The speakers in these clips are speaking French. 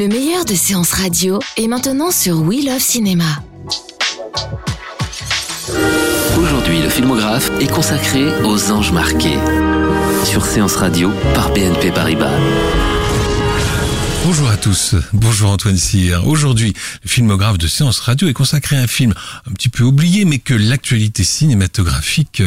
Le meilleur de séances radio est maintenant sur We Love Cinéma. Aujourd'hui, le filmographe est consacré aux anges marqués. Sur Séance Radio par BNP Paribas. Bonjour à tous, bonjour Antoine Cyr. Aujourd'hui, le filmographe de Séance Radio est consacré à un film un petit peu oublié, mais que l'actualité cinématographique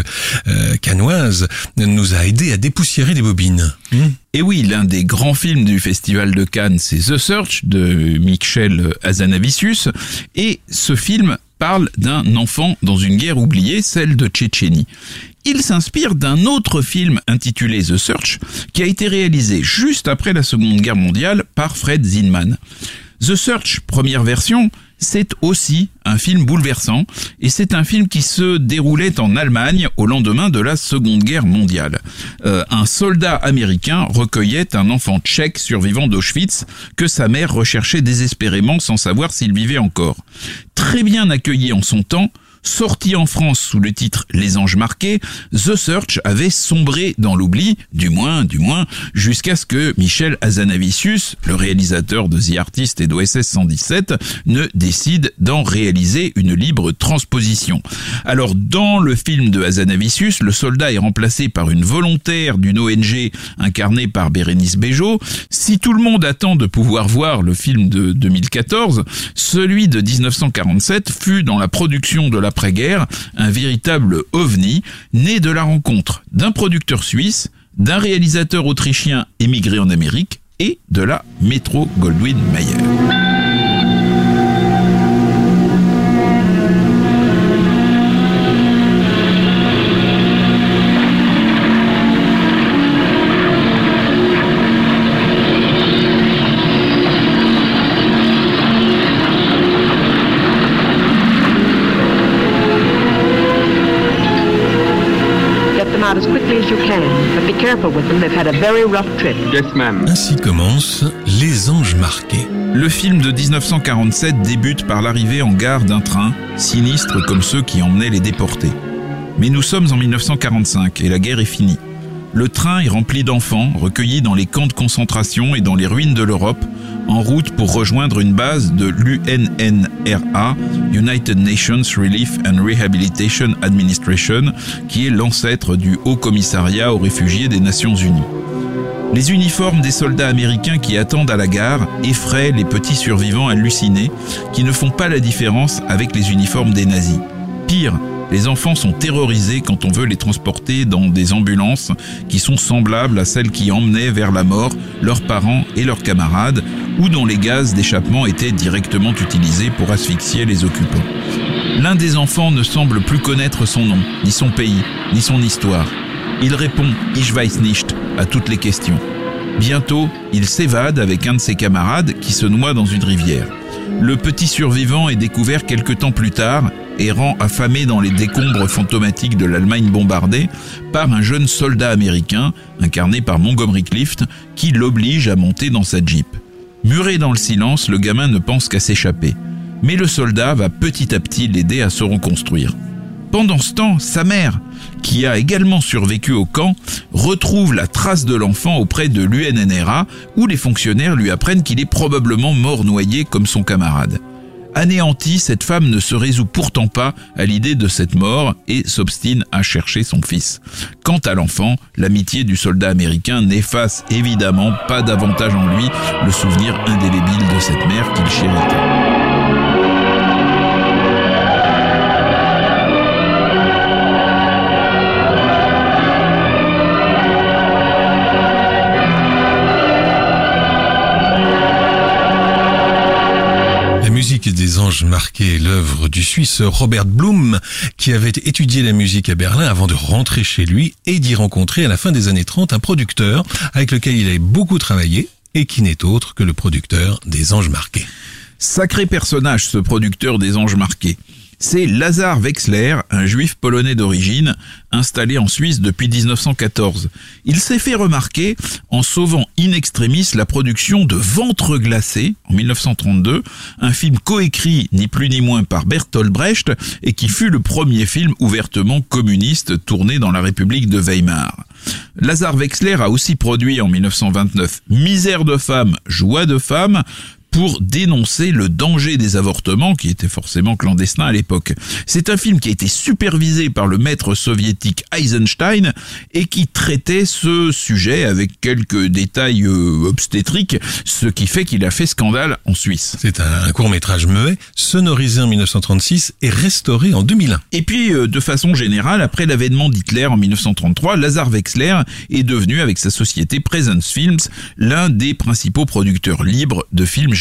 euh, canoise nous a aidé à dépoussiérer les bobines. Hmm et oui, l'un des grands films du Festival de Cannes, c'est The Search de Michel Hazanavicius. Et ce film parle d'un enfant dans une guerre oubliée, celle de Tchétchénie. Il s'inspire d'un autre film intitulé The Search, qui a été réalisé juste après la Seconde Guerre mondiale par Fred Zinman. The Search, première version, c'est aussi un film bouleversant et c'est un film qui se déroulait en Allemagne au lendemain de la Seconde Guerre mondiale. Euh, un soldat américain recueillait un enfant tchèque survivant d'Auschwitz que sa mère recherchait désespérément sans savoir s'il vivait encore. Très bien accueilli en son temps, Sorti en France sous le titre Les Anges Marqués, The Search avait sombré dans l'oubli, du moins, du moins, jusqu'à ce que Michel Azanavicius, le réalisateur de The Artist et d'OSS 117, ne décide d'en réaliser une libre transposition. Alors, dans le film de Azanavicius, le soldat est remplacé par une volontaire d'une ONG incarnée par Bérénice Bejo. Si tout le monde attend de pouvoir voir le film de 2014, celui de 1947 fut dans la production de la après-guerre, un véritable ovni, né de la rencontre d'un producteur suisse, d'un réalisateur autrichien émigré en Amérique et de la Metro Goldwyn Mayer. Ainsi commence Les Anges Marqués. Le film de 1947 débute par l'arrivée en gare d'un train, sinistre comme ceux qui emmenaient les déportés. Mais nous sommes en 1945 et la guerre est finie. Le train est rempli d'enfants recueillis dans les camps de concentration et dans les ruines de l'Europe, en route pour rejoindre une base de l'UNNRA, United Nations Relief and Rehabilitation Administration, qui est l'ancêtre du Haut Commissariat aux réfugiés des Nations Unies. Les uniformes des soldats américains qui attendent à la gare effraient les petits survivants hallucinés qui ne font pas la différence avec les uniformes des nazis. Pire, les enfants sont terrorisés quand on veut les transporter dans des ambulances qui sont semblables à celles qui emmenaient vers la mort leurs parents et leurs camarades, ou dont les gaz d'échappement étaient directement utilisés pour asphyxier les occupants. L'un des enfants ne semble plus connaître son nom, ni son pays, ni son histoire. Il répond Ich weiß nicht à toutes les questions. Bientôt, il s'évade avec un de ses camarades qui se noie dans une rivière. Le petit survivant est découvert quelque temps plus tard errant affamé dans les décombres fantomatiques de l'Allemagne bombardée par un jeune soldat américain, incarné par Montgomery Clift, qui l'oblige à monter dans sa Jeep. Muré dans le silence, le gamin ne pense qu'à s'échapper. Mais le soldat va petit à petit l'aider à se reconstruire. Pendant ce temps, sa mère, qui a également survécu au camp, retrouve la trace de l'enfant auprès de l'UNNRA, où les fonctionnaires lui apprennent qu'il est probablement mort noyé comme son camarade. Anéantie, cette femme ne se résout pourtant pas à l'idée de cette mort et s'obstine à chercher son fils. Quant à l'enfant, l'amitié du soldat américain n'efface évidemment pas davantage en lui le souvenir indélébile de cette mère qu'il chérit. Musique des Anges marqués, l'œuvre du Suisse Robert Blum, qui avait étudié la musique à Berlin avant de rentrer chez lui et d'y rencontrer à la fin des années 30 un producteur avec lequel il avait beaucoup travaillé et qui n'est autre que le producteur des Anges marqués. Sacré personnage, ce producteur des Anges marqués. C'est Lazar Wexler, un juif polonais d'origine, installé en Suisse depuis 1914. Il s'est fait remarquer en sauvant in extremis la production de Ventre glacé en 1932, un film coécrit ni plus ni moins par Bertolt Brecht et qui fut le premier film ouvertement communiste tourné dans la République de Weimar. Lazar Wexler a aussi produit en 1929 Misère de femme, joie de femme, pour dénoncer le danger des avortements qui étaient forcément clandestins à l'époque. C'est un film qui a été supervisé par le maître soviétique Eisenstein et qui traitait ce sujet avec quelques détails euh, obstétriques, ce qui fait qu'il a fait scandale en Suisse. C'est un court métrage muet, sonorisé en 1936 et restauré en 2001. Et puis, euh, de façon générale, après l'avènement d'Hitler en 1933, Lazar Wexler est devenu, avec sa société Presence Films, l'un des principaux producteurs libres de films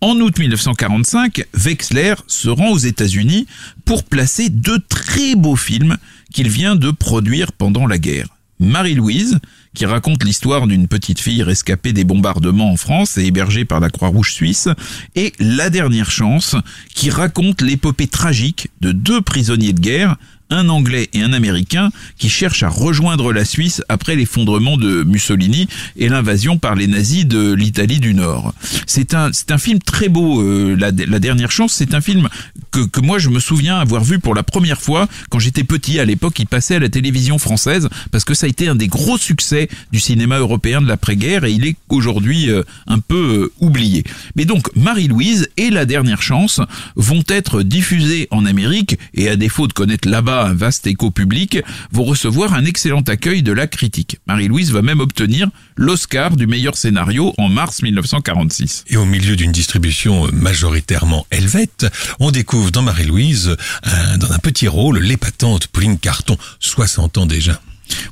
En août 1945, Wexler se rend aux États-Unis pour placer deux très beaux films qu'il vient de produire pendant la guerre. Marie-Louise, qui raconte l'histoire d'une petite fille rescapée des bombardements en France et hébergée par la Croix-Rouge suisse, et La dernière chance, qui raconte l'épopée tragique de deux prisonniers de guerre, un Anglais et un Américain qui cherchent à rejoindre la Suisse après l'effondrement de Mussolini et l'invasion par les nazis de l'Italie du Nord. C'est un, c'est un film très beau, euh, la, la, dernière chance, c'est un film que, que moi je me souviens avoir vu pour la première fois quand j'étais petit à l'époque, il passait à la télévision française parce que ça a été un des gros succès du cinéma européen de l'après-guerre et il est aujourd'hui euh, un peu euh, oublié. Mais donc Marie-Louise et La dernière chance vont être diffusés en Amérique et à défaut de connaître là-bas un vaste écho public, vont recevoir un excellent accueil de la critique. Marie-Louise va même obtenir l'Oscar du meilleur scénario en mars 1946. Et au milieu d'une distribution majoritairement helvète, on découvre dans Marie-Louise, dans un petit rôle, l'épatante Pauline Carton, 60 ans déjà.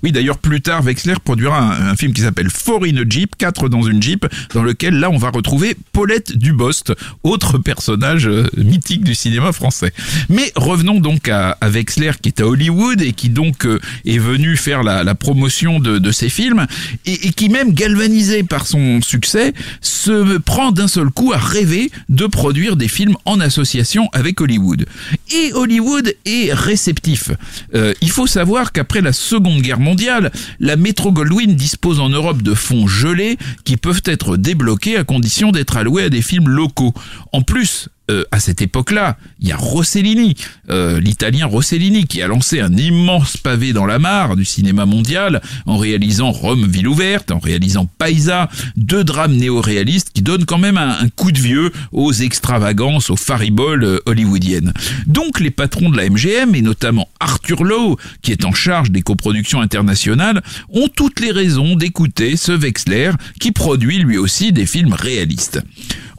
Oui, d'ailleurs, plus tard, Wexler produira un, film qui s'appelle Four in a Jeep, 4 dans une Jeep, dans lequel, là, on va retrouver Paulette Dubost, autre personnage euh, mythique du cinéma français. Mais revenons donc à, Wexler, qui est à Hollywood et qui donc euh, est venu faire la, promotion de, ses films, et, et, qui même, galvanisé par son succès, se prend d'un seul coup à rêver de produire des films en association avec Hollywood. Et Hollywood est réceptif. Euh, il faut savoir qu'après la Seconde Guerre mondiale, la Metro Goldwyn dispose en Europe de fonds gelés qui peuvent être débloqués à condition d'être alloués à des films locaux. En plus, euh, à cette époque-là, il y a Rossellini, euh, l'italien Rossellini, qui a lancé un immense pavé dans la mare du cinéma mondial en réalisant Rome, ville ouverte, en réalisant Paisa, deux drames néo-réalistes qui donnent quand même un, coup de vieux aux extravagances, aux fariboles euh, hollywoodiennes. Donc les patrons de la MGM, et notamment Arthur Lowe, qui est en charge des coproductions internationales, ont toutes les raisons d'écouter ce Wexler, qui produit lui aussi des films réalistes.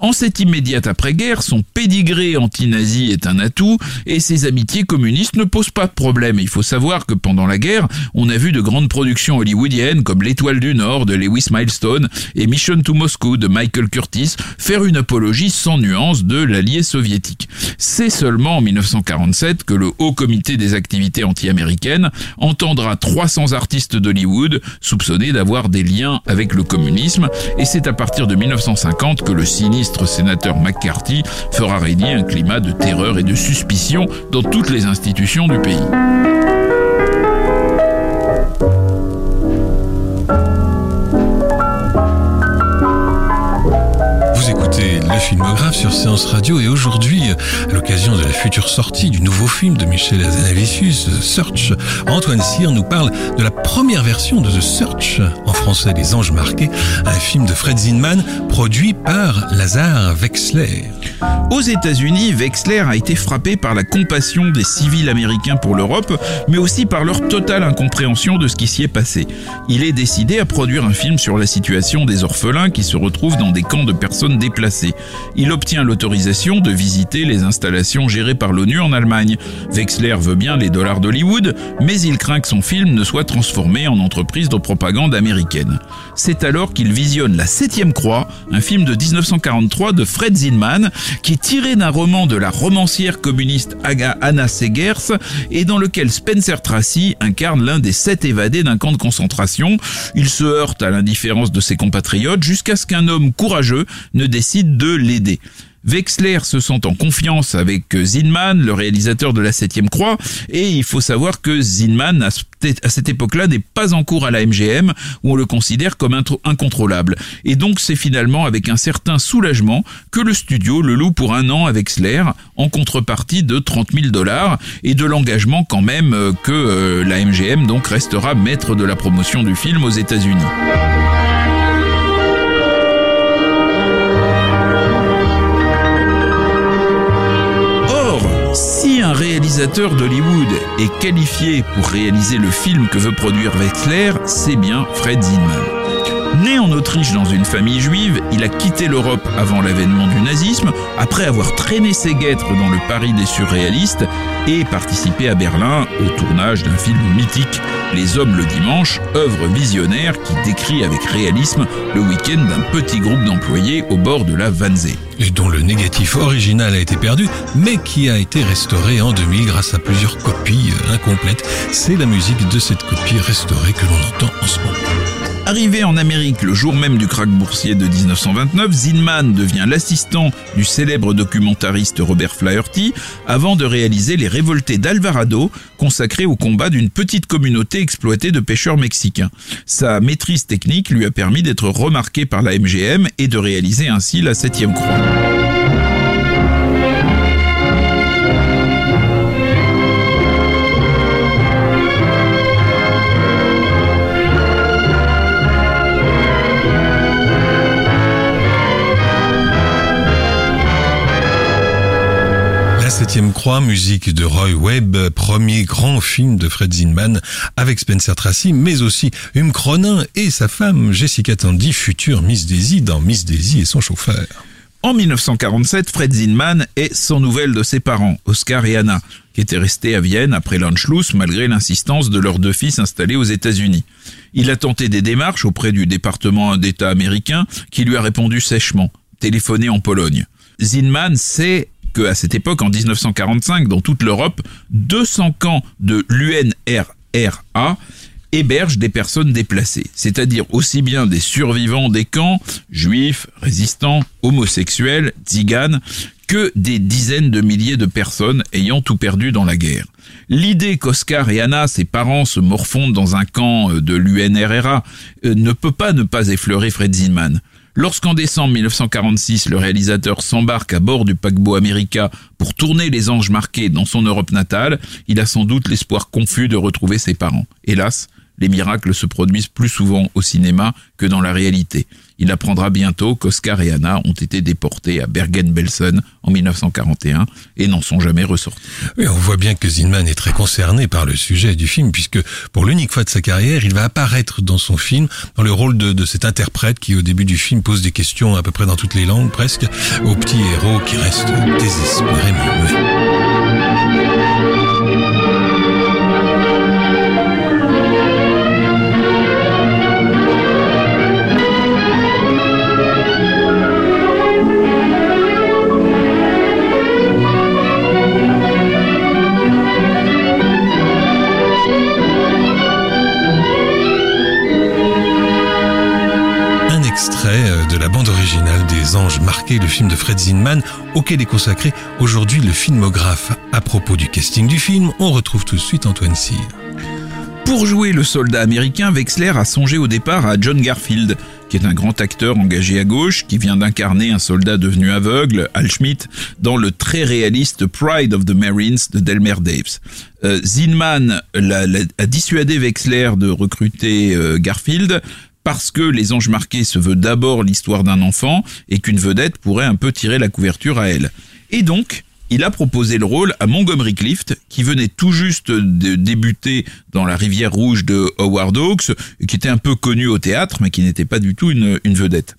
En cette immédiate après-guerre, son pédigré anti-nazi est un atout et ses amitiés communistes ne posent pas de problème. Il faut savoir que pendant la guerre, on a vu de grandes productions hollywoodiennes comme L'Étoile du Nord de Lewis Milestone et Mission to Moscow de Michael Curtis faire une apologie sans nuance de l'allié soviétique. C'est seulement en 1947 que le Haut Comité des activités anti-américaines entendra 300 artistes d'Hollywood soupçonnés d'avoir des liens avec le communisme et c'est à partir de 1950 que le sinistre sénateur McCarthy fera régner un climat de terreur et de suspicion dans toutes les institutions du pays. Filmographe sur Séance Radio et aujourd'hui, à l'occasion de la future sortie du nouveau film de Michel Azanavicius, Search, Antoine Cyr nous parle de la première version de The Search, en français Les Anges Marqués, un film de Fred Zinman produit par Lazare Wexler. Aux États-Unis, Wexler a été frappé par la compassion des civils américains pour l'Europe, mais aussi par leur totale incompréhension de ce qui s'y est passé. Il est décidé à produire un film sur la situation des orphelins qui se retrouvent dans des camps de personnes déplacées. Il obtient l'autorisation de visiter les installations gérées par l'ONU en Allemagne. Wexler veut bien les dollars d'Hollywood, mais il craint que son film ne soit transformé en entreprise de propagande américaine. C'est alors qu'il visionne La Septième Croix, un film de 1943 de Fred Zinman, qui est tiré d'un roman de la romancière communiste Anna Segers et dans lequel Spencer Tracy incarne l'un des sept évadés d'un camp de concentration. Il se heurte à l'indifférence de ses compatriotes jusqu'à ce qu'un homme courageux ne décide de l'aider. Wexler se sent en confiance avec Zinman, le réalisateur de la Septième Croix, et il faut savoir que Zinman, à cette époque-là, n'est pas en cours à la MGM, où on le considère comme incontrôlable. Et donc c'est finalement avec un certain soulagement que le studio le loue pour un an à Wexler, en contrepartie de 30 000 dollars, et de l'engagement quand même euh, que euh, la MGM donc restera maître de la promotion du film aux États-Unis. Réalisateur d'Hollywood est qualifié pour réaliser le film que veut produire Wexler, c'est bien Fred Zinman. Né en Autriche dans une famille juive, il a quitté l'Europe avant l'avènement du nazisme, après avoir traîné ses guêtres dans le Paris des surréalistes et participé à Berlin au tournage d'un film mythique, Les Hommes le Dimanche, œuvre visionnaire qui décrit avec réalisme le week-end d'un petit groupe d'employés au bord de la Wannsee. Et dont le négatif original a été perdu, mais qui a été restauré en 2000 grâce à plusieurs copies incomplètes. C'est la musique de cette copie restaurée que l'on entend en ce moment. Arrivé en Amérique le jour même du krach boursier de 1929, Zinman devient l'assistant du célèbre documentariste Robert Flaherty avant de réaliser Les Révoltés d'Alvarado, consacré au combat d'une petite communauté exploitée de pêcheurs mexicains. Sa maîtrise technique lui a permis d'être remarqué par la MGM et de réaliser ainsi la septième croix. Septième Croix, musique de Roy Webb, premier grand film de Fred Zinman avec Spencer Tracy, mais aussi Hume Cronin et sa femme Jessica Tandy, future Miss Daisy dans Miss Daisy et son chauffeur. En 1947, Fred Zinman est sans nouvelles de ses parents, Oscar et Anna, qui étaient restés à Vienne après l'Anschluss malgré l'insistance de leurs deux fils installés aux États-Unis. Il a tenté des démarches auprès du département d'État américain qui lui a répondu sèchement, téléphoné en Pologne. Zinman sait qu'à cette époque, en 1945, dans toute l'Europe, 200 camps de l'UNRRA hébergent des personnes déplacées, c'est-à-dire aussi bien des survivants des camps, juifs, résistants, homosexuels, tziganes, que des dizaines de milliers de personnes ayant tout perdu dans la guerre. L'idée qu'Oscar et Anna, ses parents, se morfondent dans un camp de l'UNRRA euh, ne peut pas ne pas effleurer Fred Zinman. Lorsqu'en décembre 1946, le réalisateur s'embarque à bord du paquebot America pour tourner Les Anges marqués dans son Europe natale, il a sans doute l'espoir confus de retrouver ses parents. Hélas, les miracles se produisent plus souvent au cinéma que dans la réalité. Il apprendra bientôt qu'Oscar et Anna ont été déportés à Bergen-Belsen en 1941 et n'en sont jamais ressortis. Oui, on voit bien que Zinman est très concerné par le sujet du film puisque pour l'unique fois de sa carrière, il va apparaître dans son film dans le rôle de, cet interprète qui au début du film pose des questions à peu près dans toutes les langues presque au petit héros qui reste désespérément. Anges marqués, le film de Fred Zinman, auquel est consacré aujourd'hui le filmographe. À propos du casting du film, on retrouve tout de suite Antoine Cyr. Pour jouer le soldat américain, Wexler a songé au départ à John Garfield, qui est un grand acteur engagé à gauche, qui vient d'incarner un soldat devenu aveugle, Al Schmidt, dans le très réaliste Pride of the Marines de Delmer Daves. Euh, Zinman a, dissuadé Wexler de recruter euh, Garfield parce que Les Anges Marqués se veut d'abord l'histoire d'un enfant et qu'une vedette pourrait un peu tirer la couverture à elle. Et donc, il a proposé le rôle à Montgomery Clift, qui venait tout juste de débuter dans La Rivière Rouge de Howard Hawks, qui était un peu connu au théâtre, mais qui n'était pas du tout une, une vedette.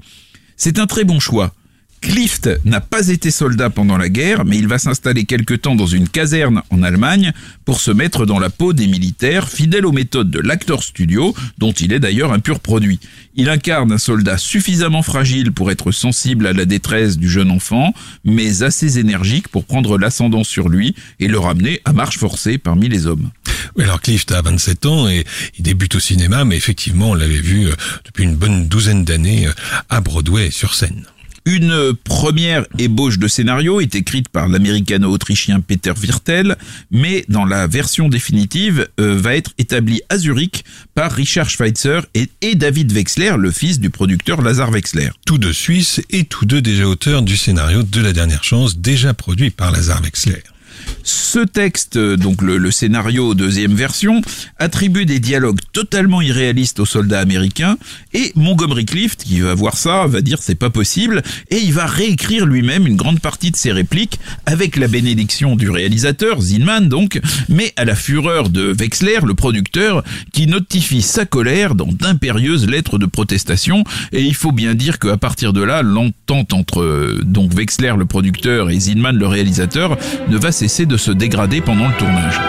C'est un très bon choix, Clift n'a pas été soldat pendant la guerre, mais il va s'installer quelque temps dans une caserne en Allemagne pour se mettre dans la peau des militaires, fidèles aux méthodes de l'acteur studio, dont il est d'ailleurs un pur produit. Il incarne un soldat suffisamment fragile pour être sensible à la détresse du jeune enfant, mais assez énergique pour prendre l'ascendant sur lui et le ramener à marche forcée parmi les hommes. Oui, alors Clift a 27 ans et il débute au cinéma, mais effectivement, on l'avait vu euh, depuis une bonne douzaine d'années euh, à Broadway sur scène. Une première ébauche de scénario est écrite par l'américano-autrichien Peter Wirtel, mais dans la version définitive euh, va être établie à Zurich par Richard Schweitzer et, David Wexler, le fils du producteur Lazar Wexler. Tous deux Suisses et tous deux déjà auteurs du scénario de La Dernière Chance, déjà produit par Lazar Wexler. Ce texte, donc le, scénario deuxième version, attribue des dialogues totalement irréalistes aux soldats américains et Montgomery Clift, qui va voir ça, va dire c'est pas possible et il va réécrire lui-même une grande partie de ses répliques avec la bénédiction du réalisateur, Zinman donc, mais à la fureur de Wexler, le producteur, qui notifie sa colère dans d'impérieuses lettres de protestation et il faut bien dire qu'à partir de là, l'entente entre donc Wexler, le producteur, et Zinman, le réalisateur, ne va cesser de se dégrader pendant le tournage.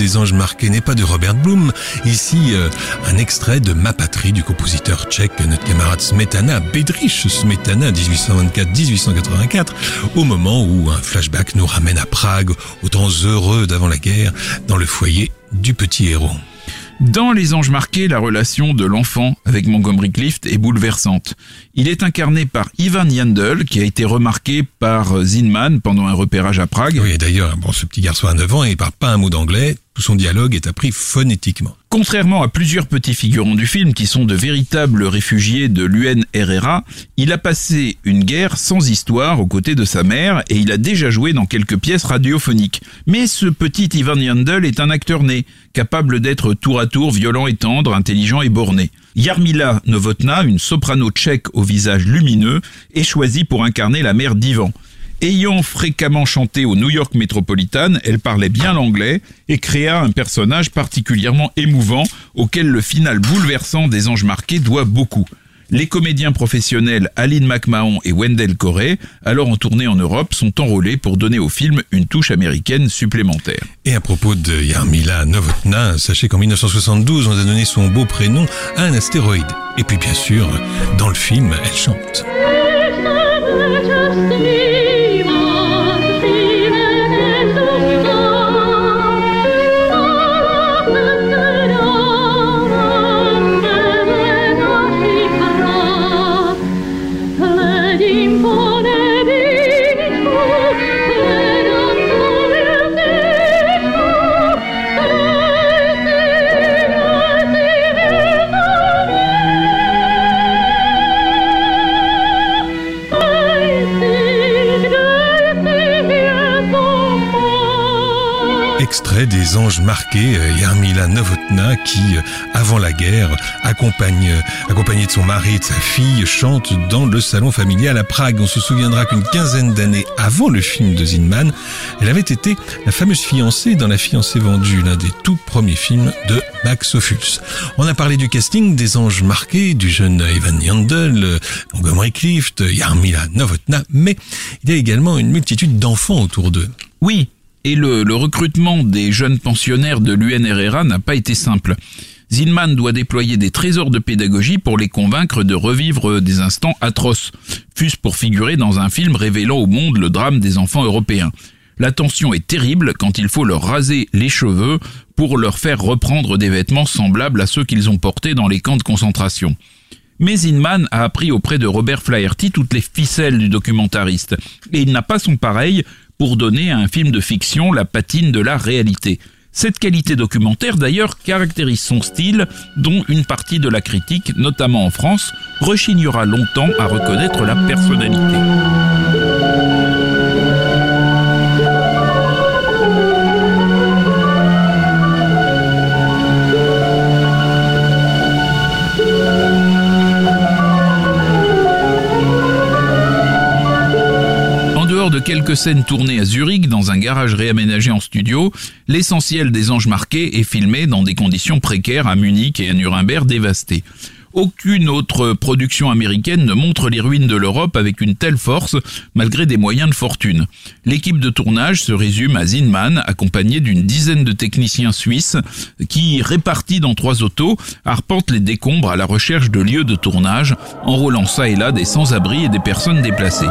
Des anges marqués n'est pas de Robert Bloom. Ici, euh, un extrait de Ma patrie du compositeur tchèque, notre camarade Smetana, Bedrich Smetana, 1824-1884, au moment où un flashback nous ramène à Prague, aux temps heureux d'avant la guerre, dans le foyer du petit héros. Dans Les Anges Marqués, la relation de l'enfant avec Montgomery Clift est bouleversante. Il est incarné par Ivan Yandel, qui a été remarqué par Zinman pendant un repérage à Prague. Oui, d'ailleurs, bon, ce petit garçon a 9 ans et il parle pas un mot d'anglais. Tout son dialogue est appris phonétiquement. Contrairement à plusieurs petits figurants du film qui sont de véritables réfugiés de l'UNRRA, il a passé une guerre sans histoire aux côtés de sa mère et il a déjà joué dans quelques pièces radiophoniques. Mais ce petit Ivan Yandel est un acteur né, capable d'être tour à tour violent et tendre, intelligent et borné. Yarmila Novotna, une soprano tchèque au visage lumineux, est choisie pour incarner la mère d'Ivan. Ayant fréquemment chanté au New York Metropolitan, elle parlait bien l'anglais et créa un personnage particulièrement émouvant auquel le final bouleversant des Anges Marqués doit beaucoup. Les comédiens professionnels Aline McMahon et Wendell Corey, alors en tournée en Europe, sont enrôlés pour donner au film une touche américaine supplémentaire. Et à propos de Yarmila Novotna, sachez qu'en 1972, on a donné son beau prénom à un astéroïde. Et puis bien sûr, dans le film, elle chante. Extrait des Anges marqués, euh, Yarmila Novotna, qui, euh, avant la guerre, accompagne, euh, accompagnée de son mari et de sa fille, chante dans le salon familial à Prague. On se souviendra qu'une quinzaine d'années avant le film de Zinman, elle avait été la fameuse fiancée dans La fiancée vendue, l'un des tout premiers films de Max Ophuls. On a parlé du casting des Anges marqués, du jeune Evan Yandel, Montgomery Clift, Yarmila Novotna, mais il y a également une multitude d'enfants autour d'eux. Oui, et le, recrutement des jeunes pensionnaires de l'UNRRA n'a pas été simple. Zinman doit déployer des trésors de pédagogie pour les convaincre de revivre des instants atroces, fût-ce pour figurer dans un film révélant au monde le drame des enfants européens. La tension est terrible quand il faut leur raser les cheveux pour leur faire reprendre des vêtements semblables à ceux qu'ils ont portés dans les camps de concentration. Mais Zinman a appris auprès de Robert Flaherty toutes les ficelles du documentariste, et il n'a pas son pareil pour donner à un film de fiction la patine de la réalité. Cette qualité documentaire d'ailleurs caractérise son style, dont une partie de la critique, notamment en France, rechignera longtemps à reconnaître la personnalité. De quelques scènes tournées à Zurich dans un garage réaménagé en studio, l'essentiel des anges marqués est filmé dans des conditions précaires à Munich et à Nuremberg dévastées. Aucune autre production américaine ne montre les ruines de l'Europe avec une telle force, malgré des moyens de fortune. L'équipe de tournage se résume à Zinman, accompagné d'une dizaine de techniciens suisses, qui, répartis dans trois autos, arpentent les décombres à la recherche de lieux de tournage, enrôlant ça et là des sans-abri et des personnes déplacées.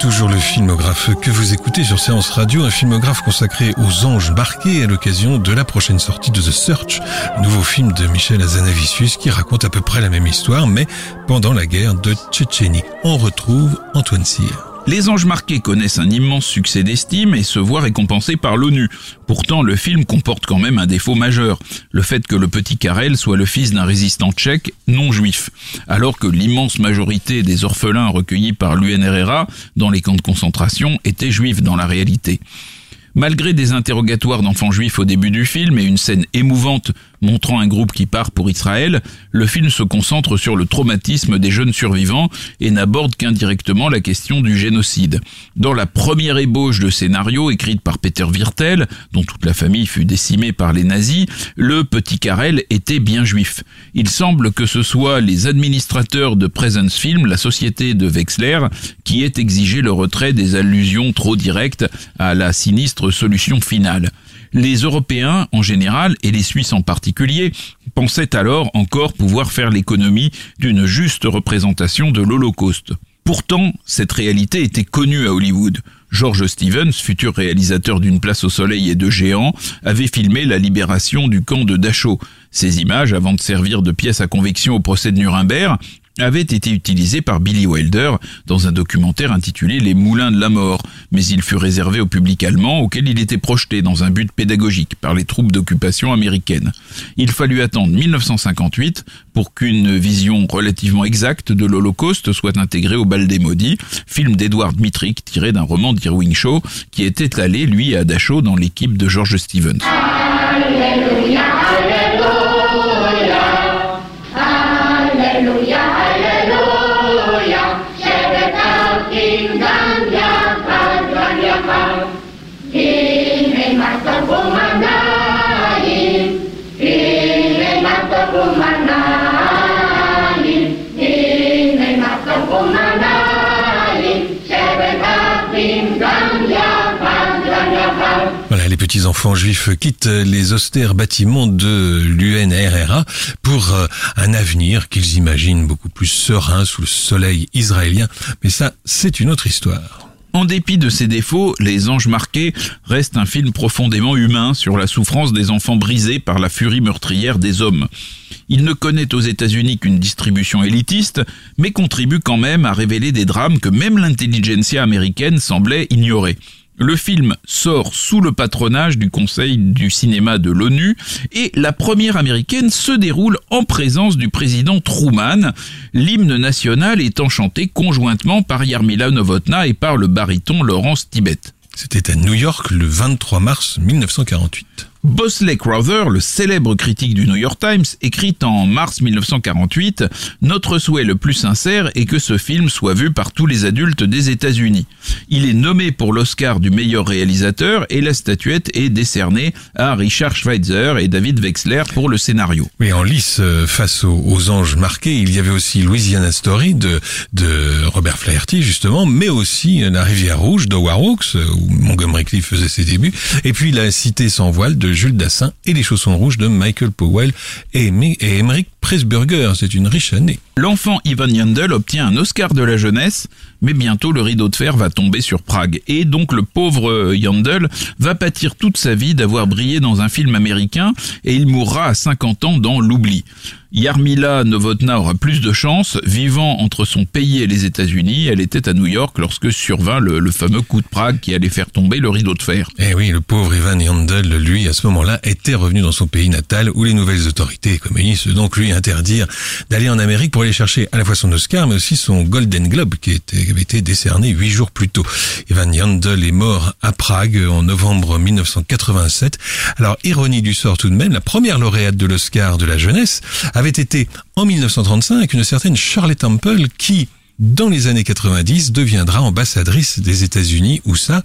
Toujours le filmographe que vous écoutez sur Séance Radio, un filmographe consacré aux anges marqués à l'occasion de la prochaine sortie de The Search, nouveau film de Michel Azanavicius qui raconte à peu près la même histoire, mais pendant la guerre de Tchétchénie. On retrouve Antoine Cyr. Les Anges Marqués connaissent un immense succès d'estime et se voient récompensés par l'ONU. Pourtant, le film comporte quand même un défaut majeur, le fait que le petit Karel soit le fils d'un résistant tchèque non juif, alors que l'immense majorité des orphelins recueillis par l'UNRRA dans les camps de concentration étaient juifs dans la réalité. Malgré des interrogatoires d'enfants juifs au début du film et une scène émouvante montrant un groupe qui part pour Israël, le film se concentre sur le traumatisme des jeunes survivants et n'aborde qu'indirectement la question du génocide. Dans la première ébauche de scénario écrite par Peter Wirtel, dont toute la famille fut décimée par les nazis, le petit Karel était bien juif. Il semble que ce soit les administrateurs de Presence Film, la société de Wexler, qui aient exigé le retrait des allusions trop directes à la sinistre solution finale. Les Européens en général, et les Suisses en particulier, pensaient alors encore pouvoir faire l'économie d'une juste représentation de l'Holocauste. Pourtant, cette réalité était connue à Hollywood. George Stevens, futur réalisateur d'une place au soleil et de géants, avait filmé la libération du camp de Dachau. Ces images, avant de servir de pièces à conviction au procès de Nuremberg, avait été utilisé par Billy Wilder dans un documentaire intitulé Les Moulins de la Mort, mais il fut réservé au public allemand auquel il était projeté dans un but pédagogique par les troupes d'occupation américaines. Il fallut attendre 1958 pour qu'une vision relativement exacte de l'Holocauste soit intégrée au Bal des Maudits, film d'Edward Mittrick tiré d'un roman d'Irwin Shaw qui était allé, lui, à Dachau dans l'équipe de George Stevens. Voilà, les petits enfants juifs quittent les austères bâtiments de l'UNRRA pour euh, un avenir qu'ils imaginent beaucoup plus serein sous le soleil israélien. Mais ça, c'est une autre histoire. En dépit de ses défauts, Les Anges Marqués reste un film profondément humain sur la souffrance des enfants brisés par la furie meurtrière des hommes. Il ne connaît aux États-Unis qu'une distribution élitiste, mais contribue quand même à révéler des drames que même l'intelligentsia américaine semblait ignorer. Le film sort sous le patronage du Conseil du cinéma de l'ONU et la première américaine se déroule en présence du président Truman, l'hymne national étant chanté conjointement par Yarmila Novotna et par le baryton Laurence Tibet. C'était à New York le 23 mars 1948. Bosley Crowther, le célèbre critique du New York Times, écrit en mars 1948 Notre souhait le plus sincère est que ce film soit vu par tous les adultes des États-Unis. Il est nommé pour l'Oscar du meilleur réalisateur et la statuette est décernée à Richard Schweitzer et David Wexler pour le scénario. Mais en lice euh, face aux, anges marqués, il y avait aussi Louisiana Story de, Robert Flaherty justement, mais aussi La Rivière Rouge de Hawks, où Montgomery Cliff faisait ses débuts, et puis La Cité sans voile de de Jules Dassin et Les chaussons rouges de Michael Powell et, et Emmerich Pressburger. C'est une riche année. L'enfant Ivan Yandel obtient un Oscar de la jeunesse, mais bientôt le rideau de fer va tomber sur Prague. Et donc le pauvre Yandel va pâtir toute sa vie d'avoir brillé dans un film américain et il mourra à 50 ans dans l'oubli. Yarmila Novotna aura plus de chance. Vivant entre son pays et les États-Unis, elle était à New York lorsque survint le, fameux coup de Prague qui allait faire tomber le rideau de fer. Eh oui, le pauvre Ivan Yandel, lui, à ce moment-là, était revenu dans son pays natal où les nouvelles autorités communistes donc lui interdirent d'aller en Amérique pour aller chercher à la fois son Oscar, mais aussi son Golden Globe qui, avait été décerné huit jours plus tôt. Ivan Yandel est mort à Prague en novembre 1987. Alors, ironie du sort tout de même, la première lauréate de l'Oscar de la jeunesse avait été en 1935 une certaine Charlotte Temple qui, dans les années 90, deviendra ambassadrice des États-Unis, ou ça,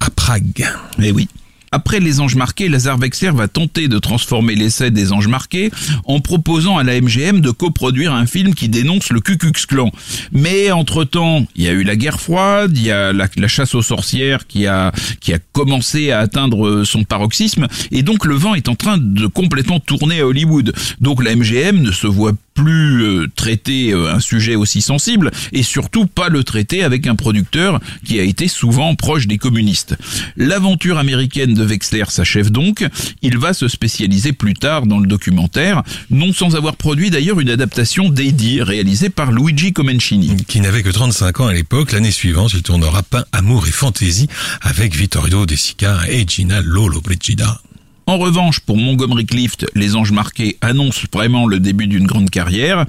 à Prague. Eh oui. Après les anges marqués, Lazare Wexler va tenter de transformer l'essai des anges marqués en proposant à la MGM de coproduire un film qui dénonce le Ku Klux Klan. Mais entre-temps, il y a eu la guerre froide, il y a la, chasse aux sorcières qui a, qui a commencé à atteindre son paroxysme, et donc le vent est en train de complètement tourner à Hollywood. Donc la MGM ne se voit plus euh, traiter euh, un sujet aussi sensible et surtout pas le traiter avec un producteur qui a été souvent proche des communistes. L'aventure américaine de Wexler s'achève donc. Il va se spécialiser plus tard dans le documentaire, non sans avoir produit d'ailleurs une adaptation d'Eddie réalisée par Luigi Comencini. Qui n'avait que 35 ans à l'époque. L'année suivante, il tournera Pain, Amour et Fantaisie avec Vittorio De Sica et Gina Lolo Brigida. En revanche, pour Montgomery Clift, Les Anges Marqués annoncent vraiment le début d'une grande carrière.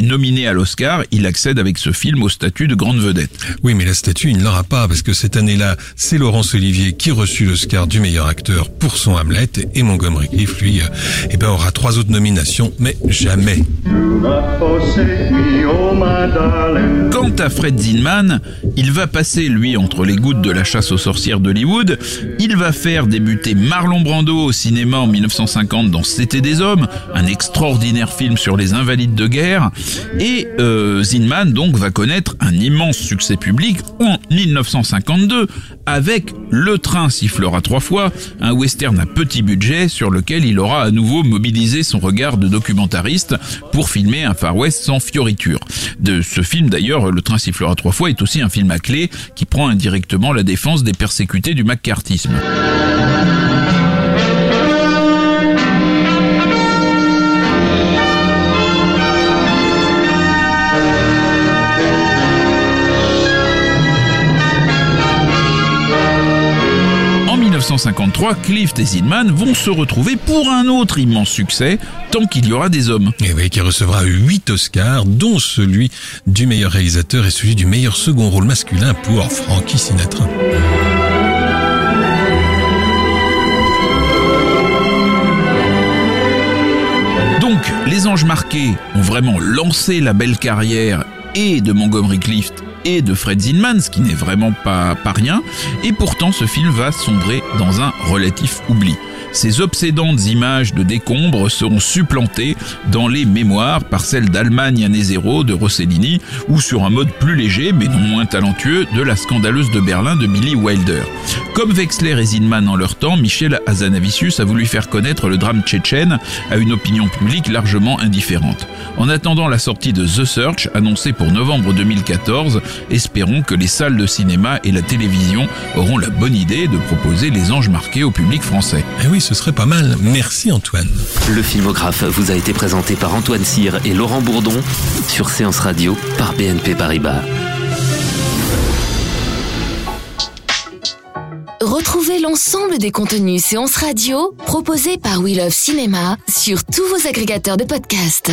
nominé à l'Oscar, il accède avec ce film au statut de grande vedette. Oui, mais la statue, il ne l'aura pas, parce que cette année-là, c'est Laurence Olivier qui reçut l'Oscar du meilleur acteur pour son Hamlet, et Montgomery Clift, lui, euh, eh ben, aura trois autres nominations, mais jamais. Quant à Fred Zinman, il va passer, lui, entre les gouttes de la chasse aux sorcières d'Hollywood. Il va faire débuter Marlon Brando cinéma en 1950 dans C'était des hommes, un extraordinaire film sur les invalides de guerre. Et euh, donc va connaître un immense succès public en 1952 avec Le train sifflera trois fois, un western à petit budget sur lequel il aura à nouveau mobilisé son regard de documentariste pour filmer un Far West sans fioriture. De ce film d'ailleurs, Le train sifflera trois fois est aussi un film à clé qui prend indirectement la défense des persécutés du macartisme. 1953, Clift et Zinman vont se retrouver pour un autre immense succès, tant qu'il y aura des hommes. Et oui, qui recevra 8 Oscars, dont celui du meilleur réalisateur et celui du meilleur second rôle masculin pour Frankie Sinatra. Donc, les anges marqués ont vraiment lancé la belle carrière et de Montgomery Clift et de Fred Zinman, ce qui n'est vraiment pas, pas rien, et pourtant ce film va sombrer dans un relatif oubli. Ces obsédantes images de décombres seront supplantées dans les mémoires par celles d'Allemagne année zéro de Rossellini ou sur un mode plus léger mais non moins talentueux de la scandaleuse de Berlin de Billy Wilder. Comme Wexler et Zinman en leur temps, Michel Hazanavicius a voulu faire connaître le drame tchétchène à une opinion publique largement indifférente. En attendant la sortie de The Search, annoncée pour novembre 2014, espérons que les salles de cinéma et la télévision auront la bonne idée de proposer les anges marqués au public français. Eh oui, ce serait pas mal. Merci Antoine. Le filmographe vous a été présenté par Antoine Cyr et Laurent Bourdon sur Séance Radio par BNP Paribas. Retrouvez l'ensemble des contenus séances radio proposés par We Love Cinéma sur tous vos agrégateurs de podcasts.